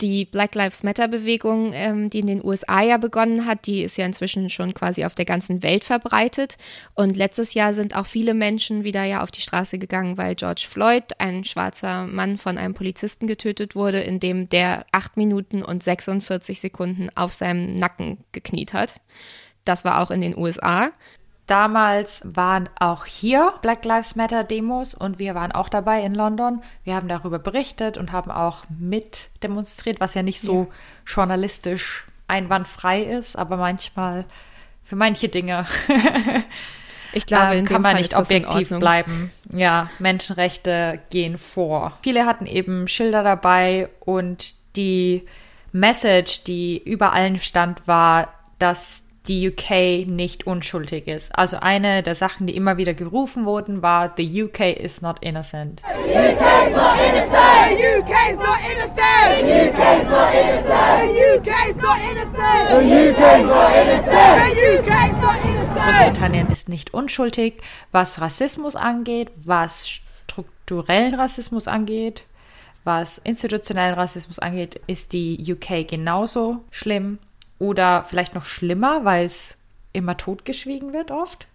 die Black Lives Matter-Bewegung, ähm, die in den USA ja begonnen hat, die ist ja inzwischen schon quasi auf der ganzen Welt verbreitet. Und letztes Jahr sind auch viele Menschen wieder ja auf die Straße gegangen, weil George Floyd, ein schwarzer Mann, von einem Polizisten getötet wurde, indem der acht Minuten und 46 Sekunden auf seinem Nacken gekniet hat. Das war auch in den USA. Damals waren auch hier Black Lives Matter Demos und wir waren auch dabei in London. Wir haben darüber berichtet und haben auch mit demonstriert, was ja nicht so ja. journalistisch einwandfrei ist, aber manchmal für manche Dinge ich glaube, ähm, kann man Fall nicht objektiv bleiben. Ja, Menschenrechte gehen vor. Viele hatten eben Schilder dabei und die Message, die über allen stand, war, dass die UK nicht unschuldig ist. Also eine der Sachen, die immer wieder gerufen wurden, war The UK is not innocent. The UK is not innocent. The UK is not innocent. The UK is not innocent. The UK is not innocent. The UK is not innocent. The UK is not innocent. Großbritannien ist nicht unschuldig, was Rassismus angeht, was strukturellen Rassismus angeht. Was institutionellen Rassismus angeht, ist die UK genauso schlimm oder vielleicht noch schlimmer, weil es immer totgeschwiegen wird oft,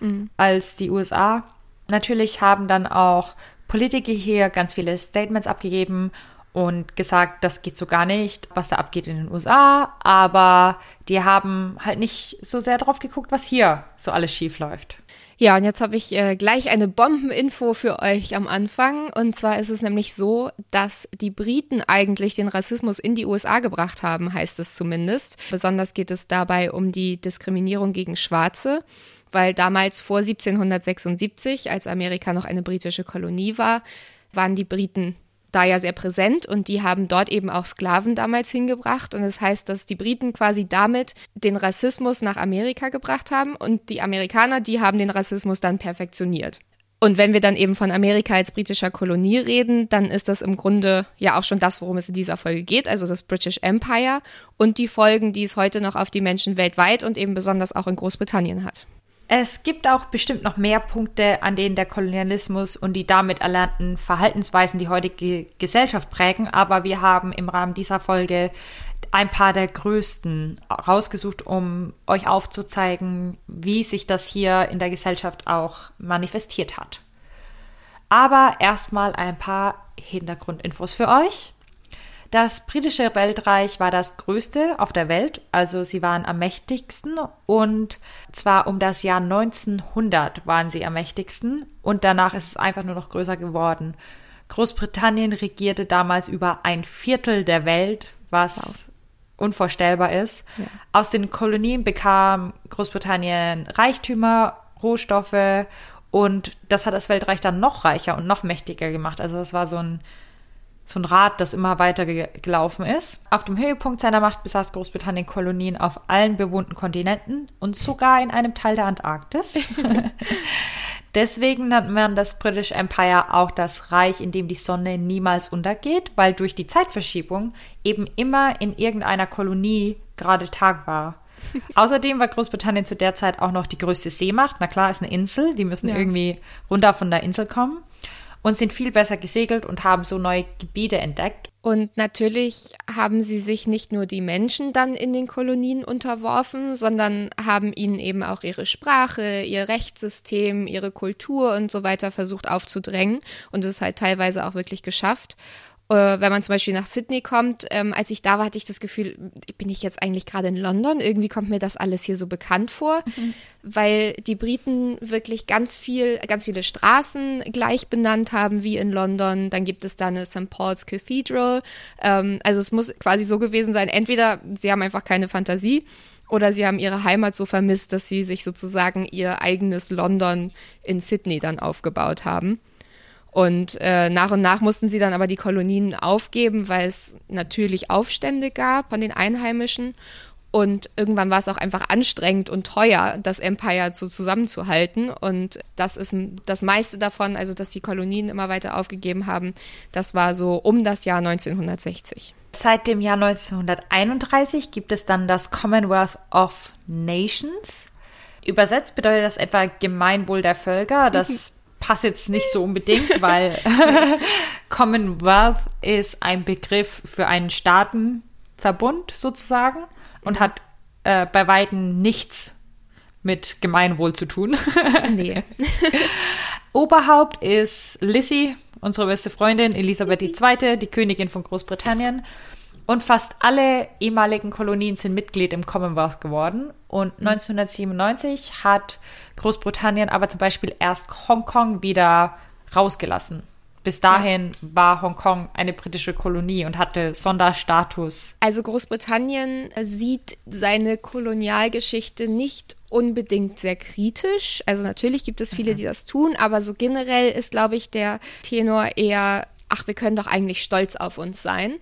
mhm. als die USA. Natürlich haben dann auch Politiker hier ganz viele Statements abgegeben und gesagt, das geht so gar nicht, was da abgeht in den USA, aber die haben halt nicht so sehr drauf geguckt, was hier so alles schief läuft. Ja, und jetzt habe ich äh, gleich eine Bombeninfo für euch am Anfang. Und zwar ist es nämlich so, dass die Briten eigentlich den Rassismus in die USA gebracht haben, heißt es zumindest. Besonders geht es dabei um die Diskriminierung gegen Schwarze weil damals vor 1776, als Amerika noch eine britische Kolonie war, waren die Briten da ja sehr präsent und die haben dort eben auch Sklaven damals hingebracht. Und das heißt, dass die Briten quasi damit den Rassismus nach Amerika gebracht haben und die Amerikaner, die haben den Rassismus dann perfektioniert. Und wenn wir dann eben von Amerika als britischer Kolonie reden, dann ist das im Grunde ja auch schon das, worum es in dieser Folge geht, also das British Empire und die Folgen, die es heute noch auf die Menschen weltweit und eben besonders auch in Großbritannien hat. Es gibt auch bestimmt noch mehr Punkte, an denen der Kolonialismus und die damit erlernten Verhaltensweisen die heutige Gesellschaft prägen, aber wir haben im Rahmen dieser Folge ein paar der größten rausgesucht, um euch aufzuzeigen, wie sich das hier in der Gesellschaft auch manifestiert hat. Aber erstmal ein paar Hintergrundinfos für euch. Das britische Weltreich war das größte auf der Welt, also sie waren am mächtigsten und zwar um das Jahr 1900 waren sie am mächtigsten und danach ist es einfach nur noch größer geworden. Großbritannien regierte damals über ein Viertel der Welt, was wow. unvorstellbar ist. Ja. Aus den Kolonien bekam Großbritannien Reichtümer, Rohstoffe und das hat das Weltreich dann noch reicher und noch mächtiger gemacht. Also das war so ein so ein Rad, das immer weiter gelaufen ist. Auf dem Höhepunkt seiner Macht besaß Großbritannien Kolonien auf allen bewohnten Kontinenten und sogar in einem Teil der Antarktis. Deswegen nennt man das British Empire auch das Reich, in dem die Sonne niemals untergeht, weil durch die Zeitverschiebung eben immer in irgendeiner Kolonie gerade Tag war. Außerdem war Großbritannien zu der Zeit auch noch die größte Seemacht. Na klar, ist eine Insel, die müssen ja. irgendwie runter von der Insel kommen und sind viel besser gesegelt und haben so neue Gebiete entdeckt. Und natürlich haben sie sich nicht nur die Menschen dann in den Kolonien unterworfen, sondern haben ihnen eben auch ihre Sprache, ihr Rechtssystem, ihre Kultur und so weiter versucht aufzudrängen und es halt teilweise auch wirklich geschafft. Äh, wenn man zum Beispiel nach Sydney kommt, ähm, als ich da war, hatte ich das Gefühl, bin ich jetzt eigentlich gerade in London? Irgendwie kommt mir das alles hier so bekannt vor, mhm. weil die Briten wirklich ganz viel, ganz viele Straßen gleich benannt haben wie in London. Dann gibt es da eine St. Paul's Cathedral. Ähm, also es muss quasi so gewesen sein, entweder sie haben einfach keine Fantasie oder sie haben ihre Heimat so vermisst, dass sie sich sozusagen ihr eigenes London in Sydney dann aufgebaut haben. Und äh, nach und nach mussten sie dann aber die Kolonien aufgeben, weil es natürlich Aufstände gab von den Einheimischen. Und irgendwann war es auch einfach anstrengend und teuer, das Empire so zusammenzuhalten. Und das ist das meiste davon, also dass die Kolonien immer weiter aufgegeben haben, das war so um das Jahr 1960. Seit dem Jahr 1931 gibt es dann das Commonwealth of Nations. Übersetzt bedeutet das etwa Gemeinwohl der Völker. Das passt jetzt nicht so unbedingt, weil Commonwealth ist ein Begriff für einen Staatenverbund sozusagen und hat äh, bei Weitem nichts mit Gemeinwohl zu tun. nee. Oberhaupt ist Lissy, unsere beste Freundin, Elisabeth II., die Königin von Großbritannien. Und fast alle ehemaligen Kolonien sind Mitglied im Commonwealth geworden. Und 1997 mhm. hat Großbritannien aber zum Beispiel erst Hongkong wieder rausgelassen. Bis dahin ja. war Hongkong eine britische Kolonie und hatte Sonderstatus. Also Großbritannien sieht seine Kolonialgeschichte nicht unbedingt sehr kritisch. Also natürlich gibt es viele, mhm. die das tun, aber so generell ist, glaube ich, der Tenor eher, ach, wir können doch eigentlich stolz auf uns sein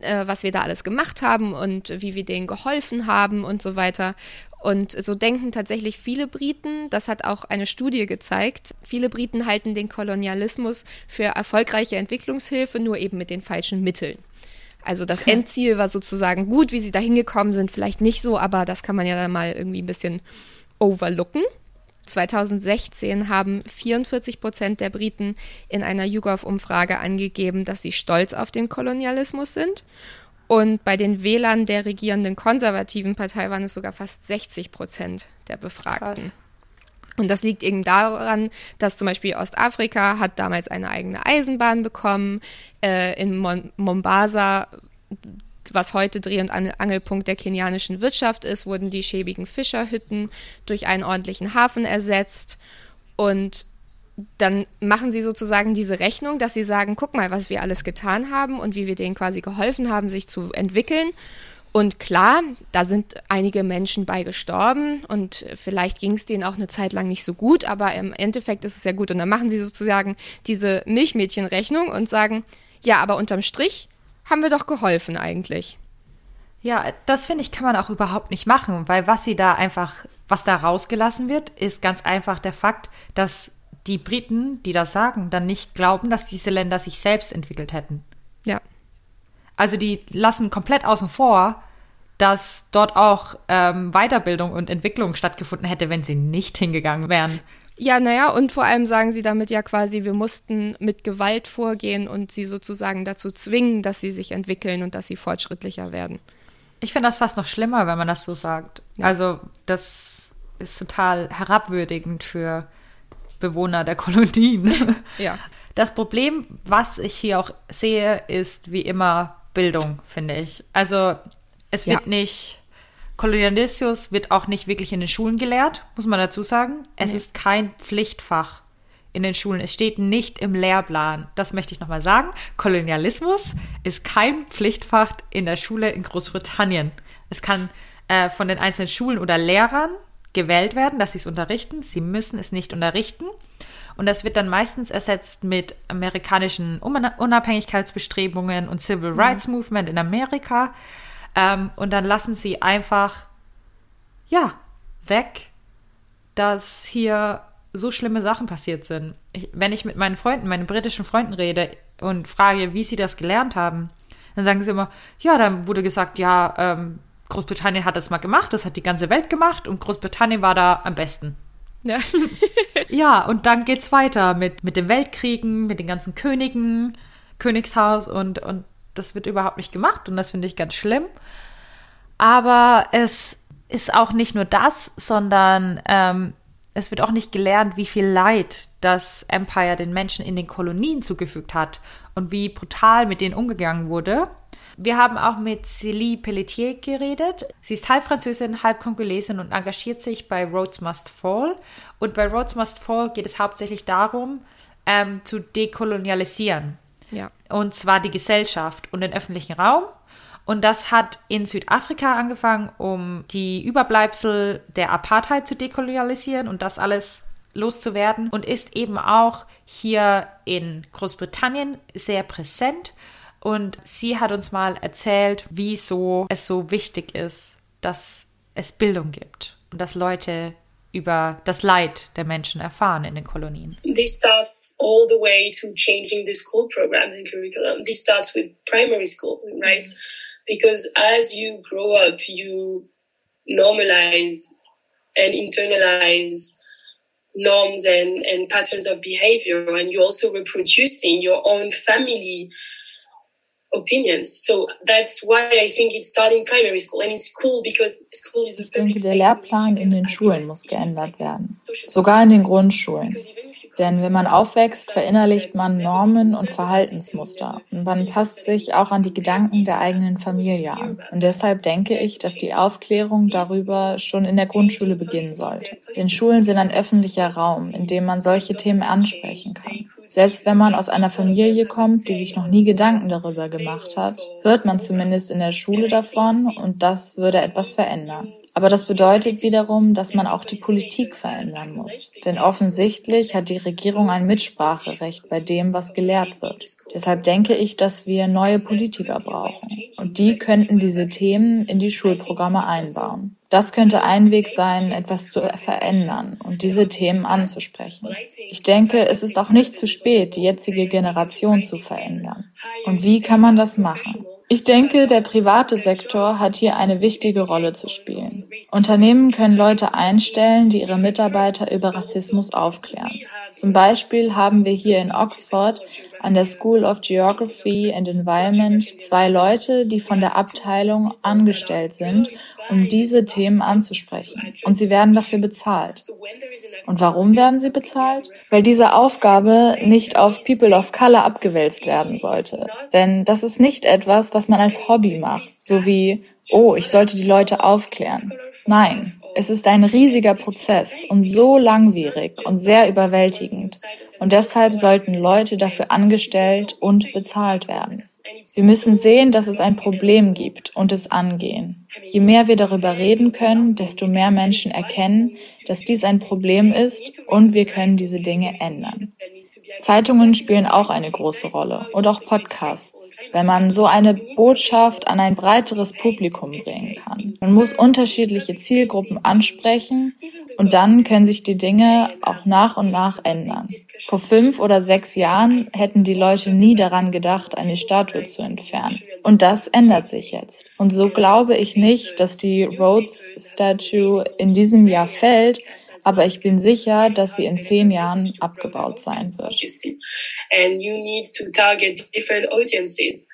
äh, was wir da alles gemacht haben und wie wir denen geholfen haben und so weiter. Und so denken tatsächlich viele Briten, das hat auch eine Studie gezeigt, viele Briten halten den Kolonialismus für erfolgreiche Entwicklungshilfe, nur eben mit den falschen Mitteln. Also das Endziel war sozusagen gut, wie sie da hingekommen sind, vielleicht nicht so, aber das kann man ja dann mal irgendwie ein bisschen overlooken. 2016 haben 44 Prozent der Briten in einer YouGov-Umfrage angegeben, dass sie stolz auf den Kolonialismus sind. Und bei den Wählern der regierenden konservativen Partei waren es sogar fast 60 Prozent der Befragten. Krass. Und das liegt eben daran, dass zum Beispiel Ostafrika hat damals eine eigene Eisenbahn bekommen. Äh, in Mon Mombasa, was heute Dreh- und Angelpunkt der kenianischen Wirtschaft ist, wurden die schäbigen Fischerhütten durch einen ordentlichen Hafen ersetzt. Und dann machen sie sozusagen diese Rechnung, dass sie sagen, guck mal, was wir alles getan haben und wie wir denen quasi geholfen haben, sich zu entwickeln. Und klar, da sind einige Menschen bei gestorben und vielleicht ging es denen auch eine Zeit lang nicht so gut, aber im Endeffekt ist es ja gut. Und dann machen sie sozusagen diese Milchmädchenrechnung und sagen, ja, aber unterm Strich haben wir doch geholfen eigentlich. Ja, das finde ich, kann man auch überhaupt nicht machen, weil was sie da einfach, was da rausgelassen wird, ist ganz einfach der Fakt, dass die Briten, die das sagen, dann nicht glauben, dass diese Länder sich selbst entwickelt hätten. Ja. Also die lassen komplett außen vor, dass dort auch ähm, Weiterbildung und Entwicklung stattgefunden hätte, wenn sie nicht hingegangen wären. Ja, naja, und vor allem sagen sie damit ja quasi, wir mussten mit Gewalt vorgehen und sie sozusagen dazu zwingen, dass sie sich entwickeln und dass sie fortschrittlicher werden. Ich finde das fast noch schlimmer, wenn man das so sagt. Ja. Also, das ist total herabwürdigend für Bewohner der Kolonien. Ja. Das Problem, was ich hier auch sehe, ist wie immer Bildung, finde ich. Also es wird ja. nicht, Kolonialismus wird auch nicht wirklich in den Schulen gelehrt, muss man dazu sagen. Es nee. ist kein Pflichtfach in den Schulen. Es steht nicht im Lehrplan. Das möchte ich nochmal sagen. Kolonialismus ist kein Pflichtfach in der Schule in Großbritannien. Es kann äh, von den einzelnen Schulen oder Lehrern gewählt werden, dass sie es unterrichten. Sie müssen es nicht unterrichten. Und das wird dann meistens ersetzt mit amerikanischen Unabhängigkeitsbestrebungen und Civil mhm. Rights Movement in Amerika. Ähm, und dann lassen sie einfach, ja, weg, dass hier so schlimme Sachen passiert sind. Ich, wenn ich mit meinen Freunden, meinen britischen Freunden rede und frage, wie sie das gelernt haben, dann sagen sie immer, ja, dann wurde gesagt, ja, ähm, Großbritannien hat das mal gemacht, das hat die ganze Welt gemacht und Großbritannien war da am besten. Ja. ja, und dann geht's weiter mit, mit den Weltkriegen, mit den ganzen Königen, Königshaus und, und das wird überhaupt nicht gemacht und das finde ich ganz schlimm. Aber es ist auch nicht nur das, sondern ähm, es wird auch nicht gelernt, wie viel Leid das Empire den Menschen in den Kolonien zugefügt hat und wie brutal mit denen umgegangen wurde. Wir haben auch mit Célie Pelletier geredet. Sie ist halb Französin, halb Kongolesin und engagiert sich bei Roads Must Fall. Und bei Roads Must Fall geht es hauptsächlich darum, ähm, zu dekolonialisieren. Ja. Und zwar die Gesellschaft und den öffentlichen Raum. Und das hat in Südafrika angefangen, um die Überbleibsel der Apartheid zu dekolonialisieren und das alles loszuwerden. Und ist eben auch hier in Großbritannien sehr präsent. Und sie hat uns mal erzählt, wieso es so wichtig ist, dass es Bildung gibt und dass Leute über das Leid der Menschen erfahren in den Kolonien. This starts all the way to changing the school programs and curriculum. This starts with primary school, right? Mm-hmm. Because as you grow up, you normalize and internalize norms and, and patterns of behavior, and you're also reproducing your own family opinions. So that's why I think it's starting primary school and it's cool because school is a Ich denke, der Lehrplan in den Schulen muss geändert werden. Sogar in den Grundschulen. Denn wenn man aufwächst, verinnerlicht man Normen und Verhaltensmuster und man passt sich auch an die Gedanken der eigenen Familie an. Und deshalb denke ich, dass die Aufklärung darüber schon in der Grundschule beginnen sollte. Denn Schulen sind ein öffentlicher Raum, in dem man solche Themen ansprechen kann. Selbst wenn man aus einer Familie kommt, die sich noch nie Gedanken darüber gemacht hat, hört man zumindest in der Schule davon und das würde etwas verändern. Aber das bedeutet wiederum, dass man auch die Politik verändern muss. Denn offensichtlich hat die Regierung ein Mitspracherecht bei dem, was gelehrt wird. Deshalb denke ich, dass wir neue Politiker brauchen. Und die könnten diese Themen in die Schulprogramme einbauen. Das könnte ein Weg sein, etwas zu verändern und diese Themen anzusprechen. Ich denke, es ist auch nicht zu spät, die jetzige Generation zu verändern. Und wie kann man das machen? Ich denke, der private Sektor hat hier eine wichtige Rolle zu spielen. Unternehmen können Leute einstellen, die ihre Mitarbeiter über Rassismus aufklären. Zum Beispiel haben wir hier in Oxford an der School of Geography and Environment zwei Leute, die von der Abteilung angestellt sind, um diese Themen anzusprechen. Und sie werden dafür bezahlt. Und warum werden sie bezahlt? Weil diese Aufgabe nicht auf People of Color abgewälzt werden sollte. Denn das ist nicht etwas, was man als Hobby macht, so wie, oh, ich sollte die Leute aufklären. Nein, es ist ein riesiger Prozess und so langwierig und sehr überwältigend. Und deshalb sollten Leute dafür angestellt und bezahlt werden. Wir müssen sehen, dass es ein Problem gibt und es angehen. Je mehr wir darüber reden können, desto mehr Menschen erkennen, dass dies ein Problem ist und wir können diese Dinge ändern. Zeitungen spielen auch eine große Rolle und auch Podcasts, wenn man so eine Botschaft an ein breiteres Publikum bringen kann. Man muss unterschiedliche Zielgruppen ansprechen und dann können sich die Dinge auch nach und nach ändern. Vor fünf oder sechs Jahren hätten die Leute nie daran gedacht, eine Statue zu entfernen. Und das ändert sich jetzt. Und so glaube ich nicht, dass die Rhodes Statue in diesem Jahr fällt, aber ich bin sicher, dass sie in zehn Jahren abgebaut sein wird. And you need to target different audiences.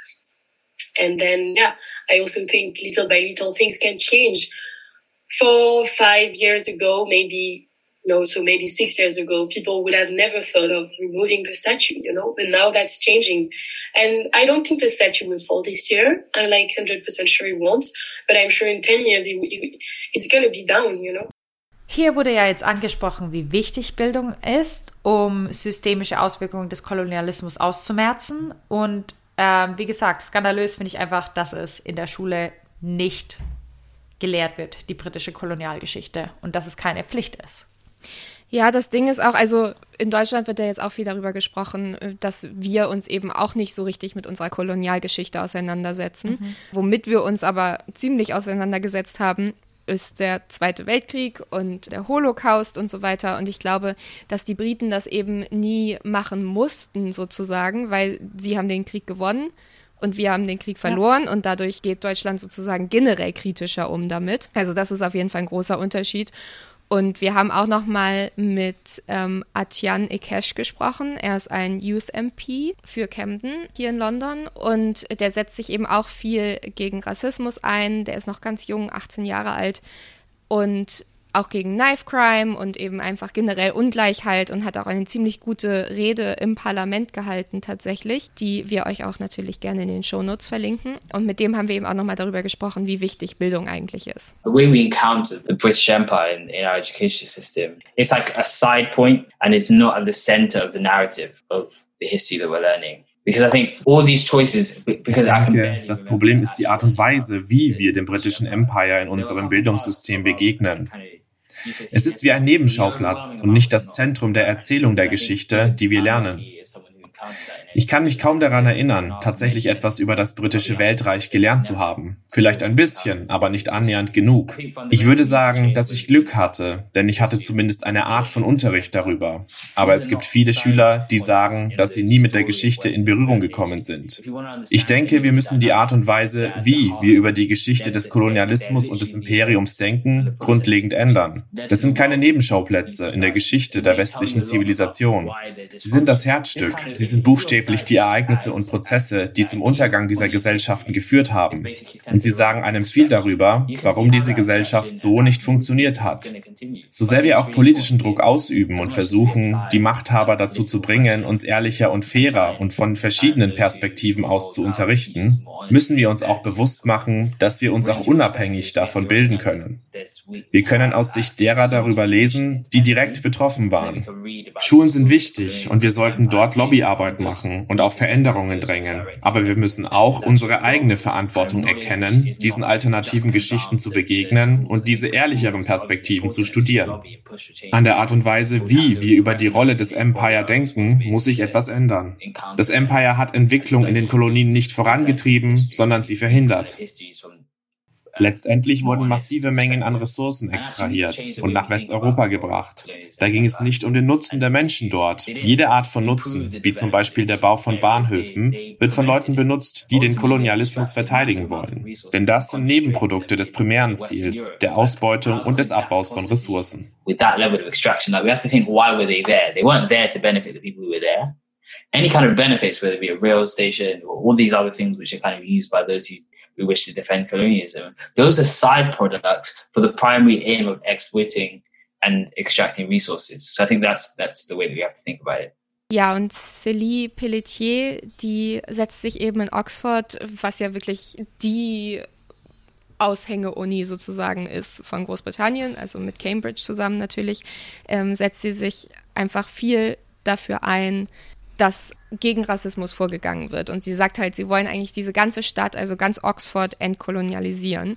And then, yeah, I also think little by little things can change. Four, five years ago, maybe, no, so maybe six years ago, people would have never thought of removing the statue, you know, but now that's changing. And I don't think the statue will fall this year. I'm like 100% sure it won't, but I'm sure in 10 years it, it, it's going to be down, you know. Hier wurde ja jetzt angesprochen, wie wichtig Bildung ist, um systemische Auswirkungen des Kolonialismus auszumerzen. Und ähm, wie gesagt, skandalös finde ich einfach, dass es in der Schule nicht gelehrt wird, die britische Kolonialgeschichte, und dass es keine Pflicht ist. Ja, das Ding ist auch, also in Deutschland wird ja jetzt auch viel darüber gesprochen, dass wir uns eben auch nicht so richtig mit unserer Kolonialgeschichte auseinandersetzen. Mhm. Womit wir uns aber ziemlich auseinandergesetzt haben, ist der Zweite Weltkrieg und der Holocaust und so weiter. Und ich glaube, dass die Briten das eben nie machen mussten, sozusagen, weil sie haben den Krieg gewonnen und wir haben den Krieg verloren ja. und dadurch geht Deutschland sozusagen generell kritischer um damit. Also das ist auf jeden Fall ein großer Unterschied. Und wir haben auch noch mal mit ähm, Atyan Ekesh gesprochen. Er ist ein Youth MP für Camden hier in London und der setzt sich eben auch viel gegen Rassismus ein. Der ist noch ganz jung, 18 Jahre alt und auch gegen Knife Crime und eben einfach generell Ungleichheit und hat auch eine ziemlich gute Rede im Parlament gehalten tatsächlich, die wir euch auch natürlich gerne in den Shownotes verlinken. Und mit dem haben wir eben auch nochmal darüber gesprochen, wie wichtig Bildung eigentlich ist. The way we encounter the British Empire in, in our education system, it's like a side point and it's not at the center of the narrative of the history that we're learning. Because I think all these choices, denke, das Problem ist die Art und Weise, wie wir dem britischen Empire in unserem Bildungssystem begegnen. Es ist wie ein Nebenschauplatz und nicht das Zentrum der Erzählung der Geschichte, die wir lernen. Ich kann mich kaum daran erinnern, tatsächlich etwas über das britische Weltreich gelernt zu haben. Vielleicht ein bisschen, aber nicht annähernd genug. Ich würde sagen, dass ich Glück hatte, denn ich hatte zumindest eine Art von Unterricht darüber. Aber es gibt viele Schüler, die sagen, dass sie nie mit der Geschichte in Berührung gekommen sind. Ich denke, wir müssen die Art und Weise, wie wir über die Geschichte des Kolonialismus und des Imperiums denken, grundlegend ändern. Das sind keine Nebenschauplätze in der Geschichte der westlichen Zivilisation. Sie sind das Herzstück. Sie sind buchstäblich die Ereignisse und Prozesse, die zum Untergang dieser Gesellschaften geführt haben. Und sie sagen einem viel darüber, warum diese Gesellschaft so nicht funktioniert hat. So sehr wir auch politischen Druck ausüben und versuchen, die Machthaber dazu zu bringen, uns ehrlicher und fairer und von verschiedenen Perspektiven aus zu unterrichten, müssen wir uns auch bewusst machen, dass wir uns auch unabhängig davon bilden können. Wir können aus Sicht derer darüber lesen, die direkt betroffen waren. Schulen sind wichtig und wir sollten dort Lobbyarbeit machen und auf Veränderungen drängen. Aber wir müssen auch unsere eigene Verantwortung erkennen, diesen alternativen Geschichten zu begegnen und diese ehrlicheren Perspektiven zu studieren. An der Art und Weise, wie wir über die Rolle des Empire denken, muss sich etwas ändern. Das Empire hat Entwicklung in den Kolonien nicht vorangetrieben, sondern sie verhindert. Letztendlich wurden massive Mengen an Ressourcen extrahiert und nach Westeuropa gebracht. Da ging es nicht um den Nutzen der Menschen dort. Jede Art von Nutzen, wie zum Beispiel der Bau von Bahnhöfen, wird von Leuten benutzt, die den Kolonialismus verteidigen wollen. Denn das sind Nebenprodukte des primären Ziels, der Ausbeutung und des Abbaus von Ressourcen. Any kind of benefits, whether it be a rail station or all these other things which are kind of used by those who we wish to defend colonialism. Those are side products for the primary aim of exploiting and extracting resources. So I think that's that's the way that we have to think about it. Ja, und Célie Pelletier, die setzt sich eben in Oxford, was ja wirklich die Aushänge-Uni sozusagen ist von Großbritannien, also mit Cambridge zusammen natürlich, ähm, setzt sie sich einfach viel dafür ein, dass gegen Rassismus vorgegangen wird. Und sie sagt halt, sie wollen eigentlich diese ganze Stadt, also ganz Oxford, entkolonialisieren.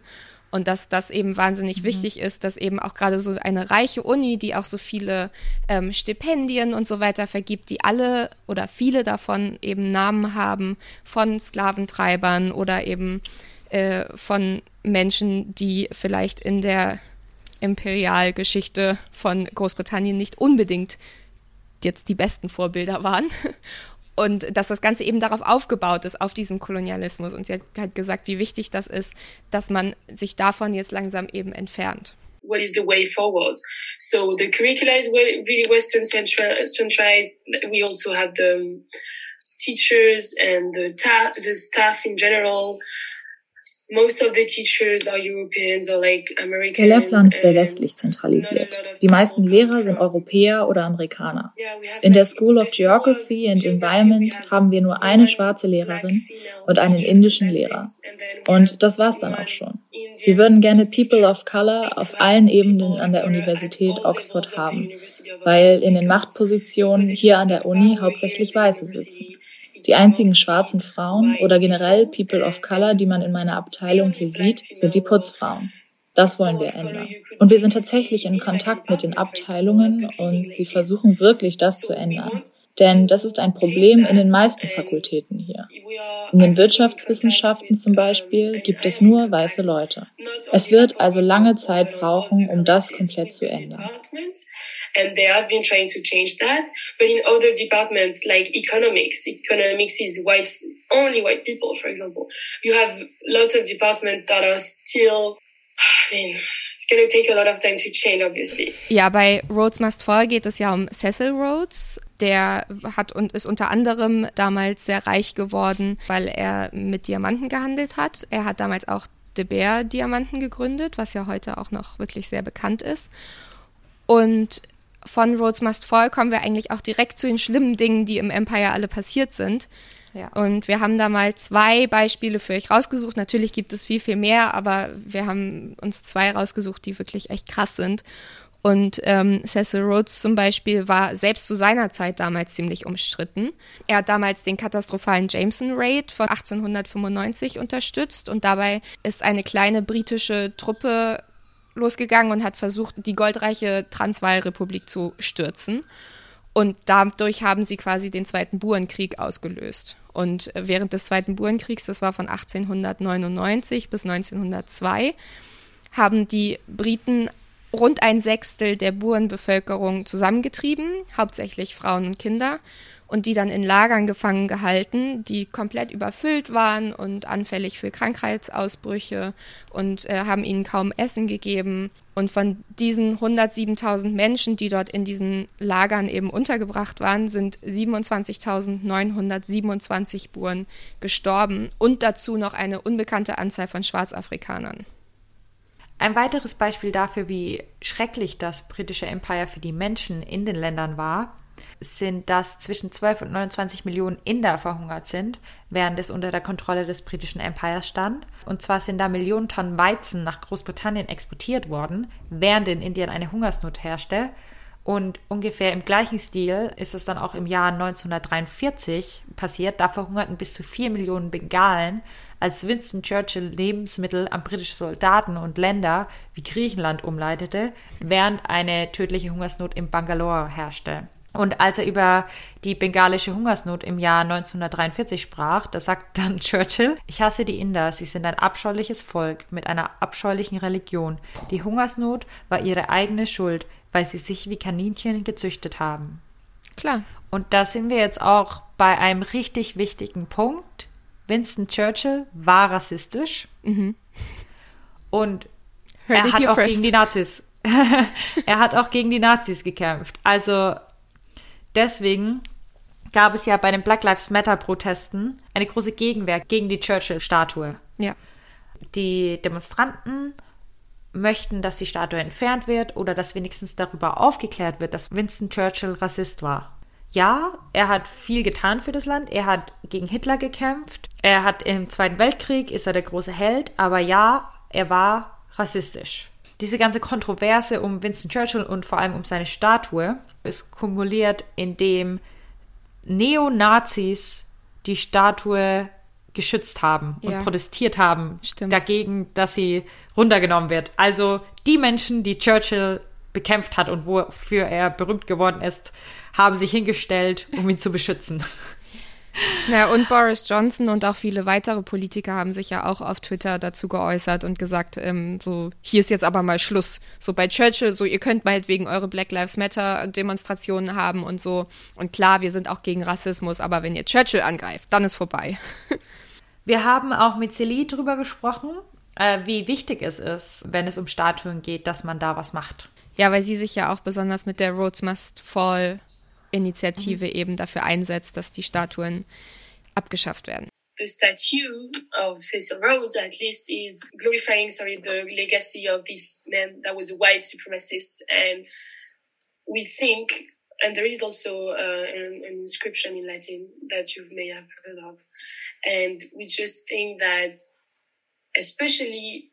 Und dass das eben wahnsinnig mhm. wichtig ist, dass eben auch gerade so eine reiche Uni, die auch so viele ähm, Stipendien und so weiter vergibt, die alle oder viele davon eben Namen haben von Sklaventreibern oder eben äh, von Menschen, die vielleicht in der Imperialgeschichte von Großbritannien nicht unbedingt jetzt die besten Vorbilder waren. Und dass das Ganze eben darauf aufgebaut ist, auf diesem Kolonialismus. Und sie hat halt gesagt, wie wichtig das ist, dass man sich davon jetzt langsam eben entfernt. What is the way forward? So the curricula is really Western centralized. We also have the teachers and the, the staff in general. Der Lehrplan ist sehr westlich zentralisiert. Die meisten Lehrer sind Europäer oder Amerikaner. In der School of Geography and Environment haben wir nur eine schwarze Lehrerin und einen indischen Lehrer. Und das war's dann auch schon. Wir würden gerne People of Color auf allen Ebenen an der Universität Oxford haben, weil in den Machtpositionen hier an der Uni hauptsächlich Weiße sitzen. Die einzigen schwarzen Frauen oder generell People of Color, die man in meiner Abteilung hier sieht, sind die Putzfrauen. Das wollen wir ändern. Und wir sind tatsächlich in Kontakt mit den Abteilungen und sie versuchen wirklich, das zu ändern. Denn das ist ein Problem in den meisten Fakultäten hier. In den Wirtschaftswissenschaften zum Beispiel gibt es nur weiße Leute. Es wird also lange Zeit brauchen, um das komplett zu ändern. And they have been trying to change that. But in other departments like economics, economics is white, only white people, for example. You have lots of departments that are still, I mean, it's going to take a lot of time to change, obviously. Ja, bei Rhodes Must Fall geht es ja um Cecil Rhodes. Der hat und ist unter anderem damals sehr reich geworden, weil er mit Diamanten gehandelt hat. Er hat damals auch De Beer Diamanten gegründet, was ja heute auch noch wirklich sehr bekannt ist. Und von Rhodes Must Fall kommen wir eigentlich auch direkt zu den schlimmen Dingen, die im Empire alle passiert sind. Ja. Und wir haben da mal zwei Beispiele für euch rausgesucht. Natürlich gibt es viel, viel mehr, aber wir haben uns zwei rausgesucht, die wirklich echt krass sind. Und ähm, Cecil Rhodes zum Beispiel war selbst zu seiner Zeit damals ziemlich umstritten. Er hat damals den katastrophalen Jameson Raid von 1895 unterstützt und dabei ist eine kleine britische Truppe losgegangen und hat versucht, die goldreiche Transvaal-Republik zu stürzen. Und dadurch haben sie quasi den Zweiten Burenkrieg ausgelöst. Und während des Zweiten Burenkriegs, das war von 1899 bis 1902, haben die Briten rund ein Sechstel der Burenbevölkerung zusammengetrieben, hauptsächlich Frauen und Kinder, und die dann in Lagern gefangen gehalten, die komplett überfüllt waren und anfällig für Krankheitsausbrüche und äh, haben ihnen kaum Essen gegeben. Und von diesen 107.000 Menschen, die dort in diesen Lagern eben untergebracht waren, sind 27.927 Buren gestorben und dazu noch eine unbekannte Anzahl von Schwarzafrikanern. Ein weiteres Beispiel dafür, wie schrecklich das britische Empire für die Menschen in den Ländern war, sind, dass zwischen 12 und 29 Millionen Inder verhungert sind, während es unter der Kontrolle des britischen Empires stand. Und zwar sind da Millionen Tonnen Weizen nach Großbritannien exportiert worden, während in Indien eine Hungersnot herrschte. Und ungefähr im gleichen Stil ist es dann auch im Jahr 1943 passiert. Da verhungerten bis zu 4 Millionen Bengalen als Winston Churchill Lebensmittel an britische Soldaten und Länder wie Griechenland umleitete, während eine tödliche Hungersnot in Bangalore herrschte. Und als er über die bengalische Hungersnot im Jahr 1943 sprach, da sagt dann Churchill, ich hasse die Inder, sie sind ein abscheuliches Volk mit einer abscheulichen Religion. Die Hungersnot war ihre eigene Schuld, weil sie sich wie Kaninchen gezüchtet haben. Klar. Und da sind wir jetzt auch bei einem richtig wichtigen Punkt, Winston Churchill war rassistisch mhm. und Heard er hat auch first. gegen die Nazis. er hat auch gegen die Nazis gekämpft. Also deswegen gab es ja bei den Black Lives Matter Protesten eine große Gegenwehr gegen die Churchill-Statue. Ja. Die Demonstranten möchten, dass die Statue entfernt wird oder dass wenigstens darüber aufgeklärt wird, dass Winston Churchill Rassist war ja, er hat viel getan für das Land. Er hat gegen Hitler gekämpft. Er hat im Zweiten Weltkrieg ist er der große Held. Aber ja, er war rassistisch. Diese ganze Kontroverse um Winston Churchill und vor allem um seine Statue ist kumuliert, indem Neonazis die Statue geschützt haben und ja. protestiert haben Stimmt. dagegen, dass sie runtergenommen wird. Also die Menschen, die Churchill bekämpft hat und wofür er berühmt geworden ist, haben sich hingestellt, um ihn zu beschützen. Ja, und Boris Johnson und auch viele weitere Politiker haben sich ja auch auf Twitter dazu geäußert und gesagt, ähm, so, hier ist jetzt aber mal Schluss. So bei Churchill, so, ihr könnt meinetwegen eure Black Lives Matter Demonstrationen haben und so. Und klar, wir sind auch gegen Rassismus, aber wenn ihr Churchill angreift, dann ist vorbei. Wir haben auch mit Celie drüber gesprochen, äh, wie wichtig es ist, wenn es um Statuen geht, dass man da was macht. Ja, weil sie sich ja auch besonders mit der Rhodes Must Fall Initiative mhm. eben dafür einsetzt, dass die Statuen abgeschafft werden. The statue of Cecil Rhodes, at least, is glorifying, sorry, the legacy of this man that was a white supremacist, and we think, and there is also uh, an, an inscription in Latin that you may have heard of, and we just think that, especially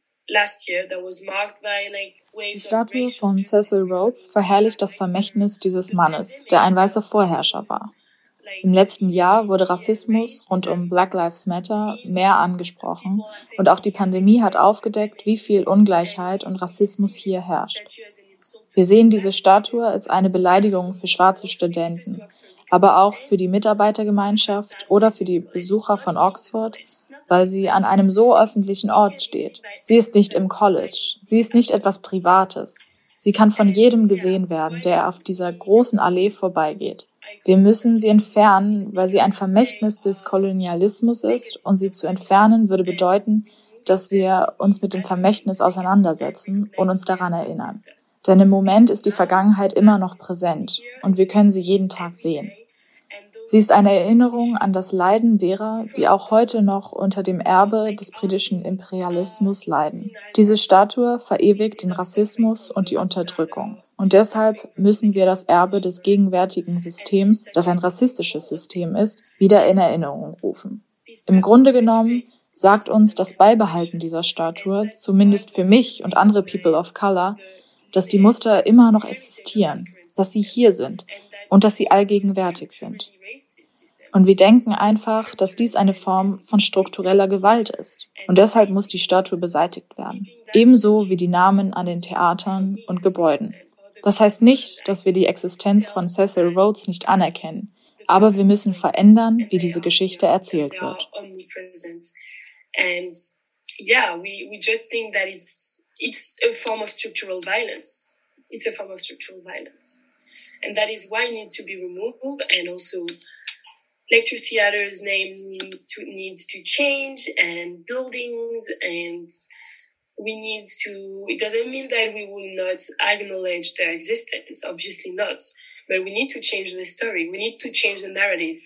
Die Statue von Cecil Rhodes verherrlicht das Vermächtnis dieses Mannes, der ein weißer Vorherrscher war. Im letzten Jahr wurde Rassismus rund um Black Lives Matter mehr angesprochen und auch die Pandemie hat aufgedeckt, wie viel Ungleichheit und Rassismus hier herrscht. Wir sehen diese Statue als eine Beleidigung für schwarze Studenten, aber auch für die Mitarbeitergemeinschaft oder für die Besucher von Oxford, weil sie an einem so öffentlichen Ort steht. Sie ist nicht im College, sie ist nicht etwas Privates. Sie kann von jedem gesehen werden, der auf dieser großen Allee vorbeigeht. Wir müssen sie entfernen, weil sie ein Vermächtnis des Kolonialismus ist und sie zu entfernen würde bedeuten, dass wir uns mit dem Vermächtnis auseinandersetzen und uns daran erinnern. Denn im Moment ist die Vergangenheit immer noch präsent und wir können sie jeden Tag sehen. Sie ist eine Erinnerung an das Leiden derer, die auch heute noch unter dem Erbe des britischen Imperialismus leiden. Diese Statue verewigt den Rassismus und die Unterdrückung. Und deshalb müssen wir das Erbe des gegenwärtigen Systems, das ein rassistisches System ist, wieder in Erinnerung rufen. Im Grunde genommen sagt uns das Beibehalten dieser Statue, zumindest für mich und andere People of Color, dass die Muster immer noch existieren, dass sie hier sind und dass sie allgegenwärtig sind. Und wir denken einfach, dass dies eine Form von struktureller Gewalt ist. Und deshalb muss die Statue beseitigt werden. Ebenso wie die Namen an den Theatern und Gebäuden. Das heißt nicht, dass wir die Existenz von Cecil Rhodes nicht anerkennen, aber wir müssen verändern, wie diese Geschichte erzählt wird. And yeah, we, we just think that it's, it's a form of structural violence. It's a form of structural violence. And that is why it needs to be removed and also lecture theater's name need to, needs to change and buildings and we need to it doesn't mean that we will not acknowledge their existence obviously not but we need to change the story we need to change the narrative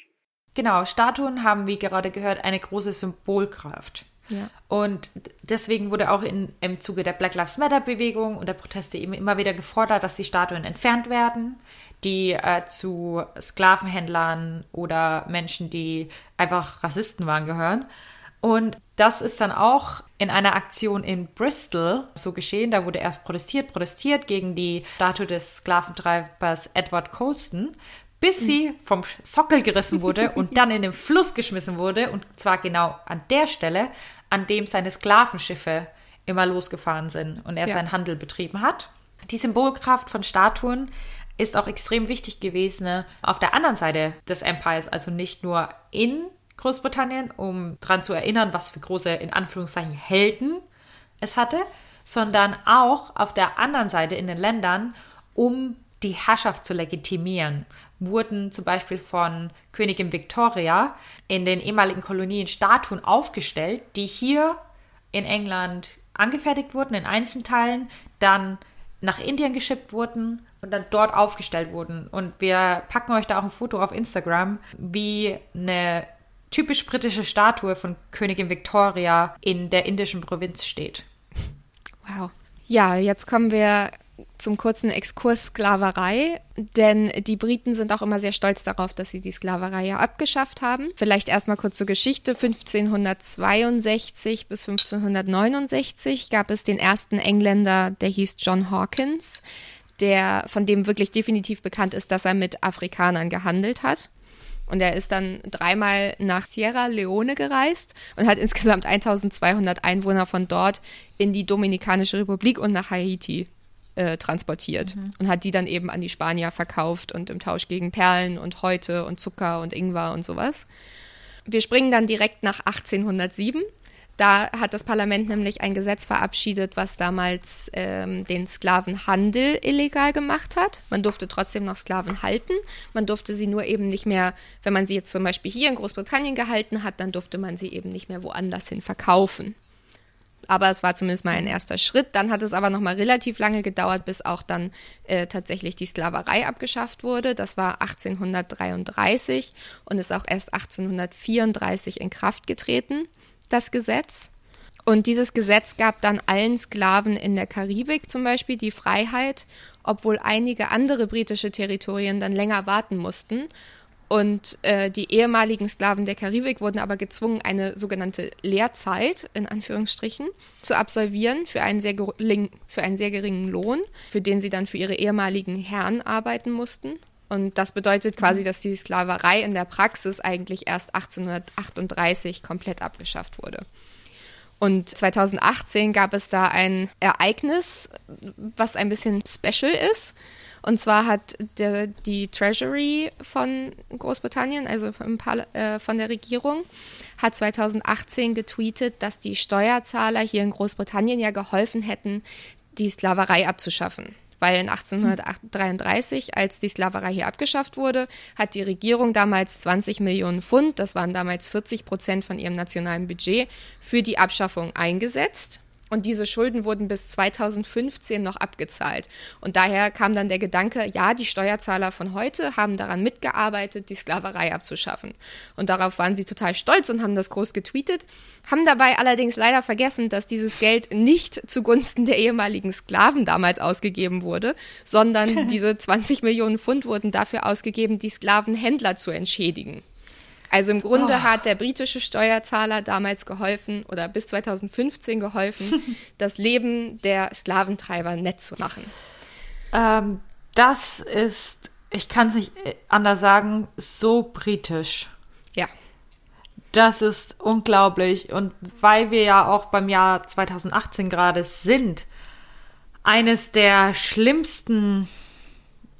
genau statuen haben wie gerade gehört eine große symbolkraft ja. Und deswegen wurde auch in, im Zuge der Black Lives Matter Bewegung und der Proteste eben immer wieder gefordert, dass die Statuen entfernt werden, die äh, zu Sklavenhändlern oder Menschen, die einfach Rassisten waren, gehören. Und das ist dann auch in einer Aktion in Bristol so geschehen. Da wurde erst protestiert, protestiert gegen die Statue des Sklaventreibers Edward Colston, bis sie vom Sockel gerissen wurde und dann in den Fluss geschmissen wurde. Und zwar genau an der Stelle, an dem seine Sklavenschiffe immer losgefahren sind und er ja. seinen Handel betrieben hat. Die Symbolkraft von Statuen ist auch extrem wichtig gewesen ne, auf der anderen Seite des Empires, also nicht nur in Großbritannien, um daran zu erinnern, was für große, in Anführungszeichen, Helden es hatte, sondern auch auf der anderen Seite in den Ländern, um die Herrschaft zu legitimieren, wurden zum Beispiel von Königin Victoria in den ehemaligen Kolonien Statuen aufgestellt, die hier in England angefertigt wurden in Einzelteilen, dann nach Indien geschippt wurden und dann dort aufgestellt wurden. Und wir packen euch da auch ein Foto auf Instagram, wie eine typisch britische Statue von Königin Victoria in der indischen Provinz steht. Wow. Ja, jetzt kommen wir zum kurzen Exkurs Sklaverei, denn die Briten sind auch immer sehr stolz darauf, dass sie die Sklaverei ja abgeschafft haben. Vielleicht erstmal kurz zur Geschichte. 1562 bis 1569 gab es den ersten Engländer, der hieß John Hawkins, der von dem wirklich definitiv bekannt ist, dass er mit Afrikanern gehandelt hat. Und er ist dann dreimal nach Sierra Leone gereist und hat insgesamt 1200 Einwohner von dort in die Dominikanische Republik und nach Haiti äh, transportiert mhm. und hat die dann eben an die Spanier verkauft und im Tausch gegen Perlen und Häute und Zucker und Ingwer und sowas. Wir springen dann direkt nach 1807. Da hat das Parlament nämlich ein Gesetz verabschiedet, was damals ähm, den Sklavenhandel illegal gemacht hat. Man durfte trotzdem noch Sklaven halten. Man durfte sie nur eben nicht mehr, wenn man sie jetzt zum Beispiel hier in Großbritannien gehalten hat, dann durfte man sie eben nicht mehr woanders hin verkaufen. Aber es war zumindest mal ein erster Schritt. Dann hat es aber noch mal relativ lange gedauert, bis auch dann äh, tatsächlich die Sklaverei abgeschafft wurde. Das war 1833 und ist auch erst 1834 in Kraft getreten das Gesetz. Und dieses Gesetz gab dann allen Sklaven in der Karibik zum Beispiel die Freiheit, obwohl einige andere britische Territorien dann länger warten mussten. Und äh, die ehemaligen Sklaven der Karibik wurden aber gezwungen, eine sogenannte Lehrzeit, in Anführungsstrichen, zu absolvieren für einen, sehr für einen sehr geringen Lohn, für den sie dann für ihre ehemaligen Herren arbeiten mussten. Und das bedeutet quasi, mhm. dass die Sklaverei in der Praxis eigentlich erst 1838 komplett abgeschafft wurde. Und 2018 gab es da ein Ereignis, was ein bisschen special ist. Und zwar hat der, die Treasury von Großbritannien, also äh, von der Regierung, hat 2018 getweetet, dass die Steuerzahler hier in Großbritannien ja geholfen hätten, die Sklaverei abzuschaffen weil in 1833, als die Sklaverei hier abgeschafft wurde, hat die Regierung damals 20 Millionen Pfund, das waren damals 40 Prozent von ihrem nationalen Budget, für die Abschaffung eingesetzt. Und diese Schulden wurden bis 2015 noch abgezahlt. Und daher kam dann der Gedanke, ja, die Steuerzahler von heute haben daran mitgearbeitet, die Sklaverei abzuschaffen. Und darauf waren sie total stolz und haben das groß getweetet, haben dabei allerdings leider vergessen, dass dieses Geld nicht zugunsten der ehemaligen Sklaven damals ausgegeben wurde, sondern diese 20 Millionen Pfund wurden dafür ausgegeben, die Sklavenhändler zu entschädigen. Also im Grunde oh. hat der britische Steuerzahler damals geholfen oder bis 2015 geholfen, das Leben der Sklaventreiber nett zu machen. Ähm, das ist, ich kann es nicht anders sagen, so britisch. Ja. Das ist unglaublich. Und weil wir ja auch beim Jahr 2018 gerade sind, Eines der schlimmsten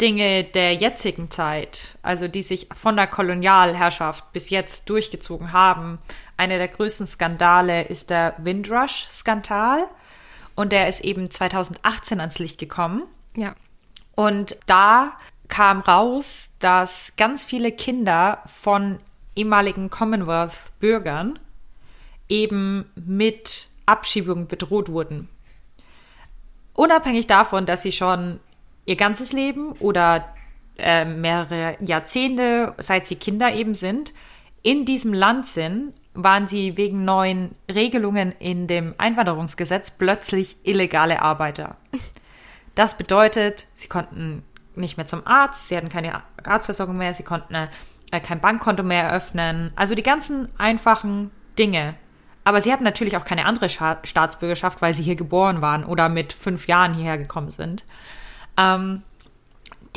Dinge der jetzigen Zeit, also die sich von der Kolonialherrschaft bis jetzt durchgezogen haben. Einer der größten Skandale ist der Windrush-Skandal. Und der ist eben 2018 ans Licht gekommen. Ja. Und da kam raus, dass ganz viele Kinder von ehemaligen Commonwealth-Bürgern eben mit Abschiebung bedroht wurden. Unabhängig davon, dass sie schon ihr ganzes Leben oder äh, mehrere Jahrzehnte, seit sie Kinder eben sind, in diesem Land sind, waren sie wegen neuen Regelungen in dem Einwanderungsgesetz plötzlich illegale Arbeiter. Das bedeutet, sie konnten nicht mehr zum Arzt, sie hatten keine Arztversorgung mehr, sie konnten äh, kein Bankkonto mehr eröffnen. Also die ganzen einfachen Dinge. Aber sie hatten natürlich auch keine andere Staatsbürgerschaft, weil sie hier geboren waren oder mit fünf Jahren hierher gekommen sind. Ähm,